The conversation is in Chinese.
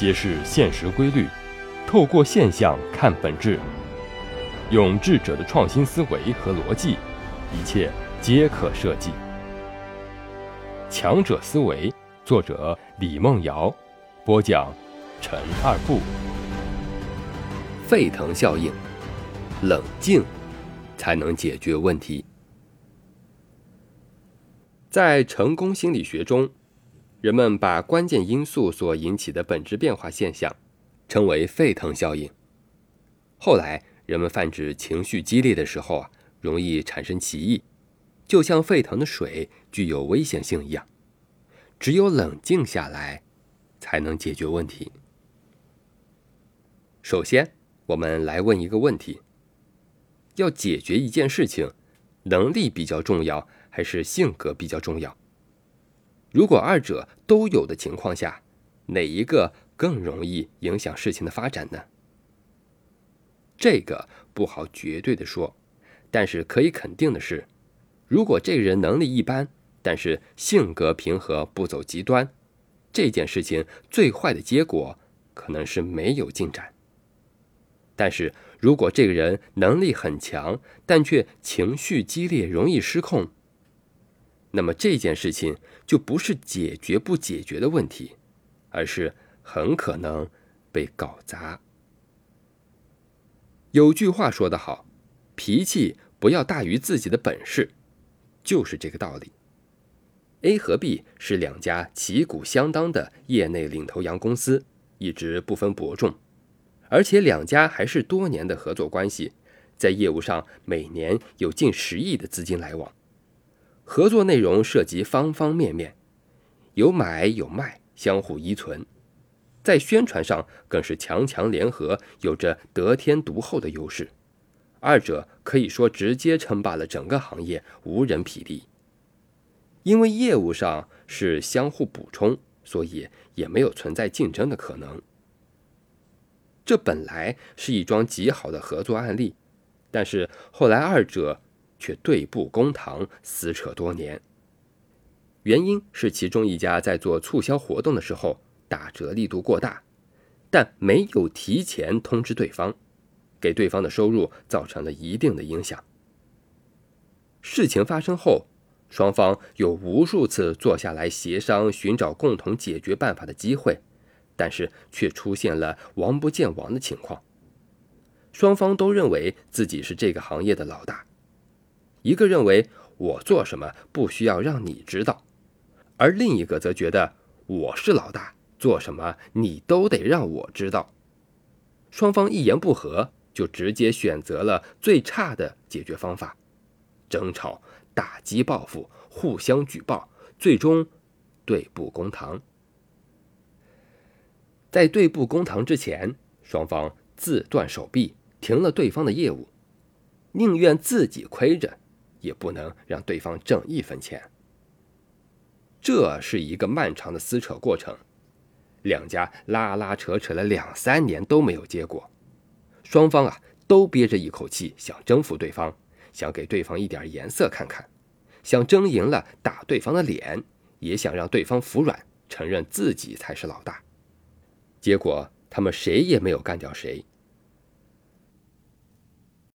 揭示现实规律，透过现象看本质，用智者的创新思维和逻辑，一切皆可设计。强者思维，作者李梦瑶，播讲陈二步。沸腾效应，冷静才能解决问题。在成功心理学中。人们把关键因素所引起的本质变化现象称为沸腾效应。后来，人们泛指情绪激烈的时候啊，容易产生歧义，就像沸腾的水具有危险性一样。只有冷静下来，才能解决问题。首先，我们来问一个问题：要解决一件事情，能力比较重要，还是性格比较重要？如果二者都有的情况下，哪一个更容易影响事情的发展呢？这个不好绝对的说，但是可以肯定的是，如果这个人能力一般，但是性格平和，不走极端，这件事情最坏的结果可能是没有进展。但是如果这个人能力很强，但却情绪激烈，容易失控。那么这件事情就不是解决不解决的问题，而是很可能被搞砸。有句话说得好，脾气不要大于自己的本事，就是这个道理。A 和 B 是两家旗鼓相当的业内领头羊公司，一直不分伯仲，而且两家还是多年的合作关系，在业务上每年有近十亿的资金来往。合作内容涉及方方面面，有买有卖，相互依存，在宣传上更是强强联合，有着得天独厚的优势。二者可以说直接称霸了整个行业，无人匹敌。因为业务上是相互补充，所以也没有存在竞争的可能。这本来是一桩极好的合作案例，但是后来二者。却对簿公堂，撕扯多年。原因是其中一家在做促销活动的时候打折力度过大，但没有提前通知对方，给对方的收入造成了一定的影响。事情发生后，双方有无数次坐下来协商、寻找共同解决办法的机会，但是却出现了王不见王的情况。双方都认为自己是这个行业的老大。一个认为我做什么不需要让你知道，而另一个则觉得我是老大，做什么你都得让我知道。双方一言不合，就直接选择了最差的解决方法：争吵、打击、报复、互相举报，最终对簿公堂。在对簿公堂之前，双方自断手臂，停了对方的业务，宁愿自己亏着。也不能让对方挣一分钱。这是一个漫长的撕扯过程，两家拉拉扯扯了两三年都没有结果，双方啊都憋着一口气，想征服对方，想给对方一点颜色看看，想争赢了打对方的脸，也想让对方服软，承认自己才是老大。结果他们谁也没有干掉谁，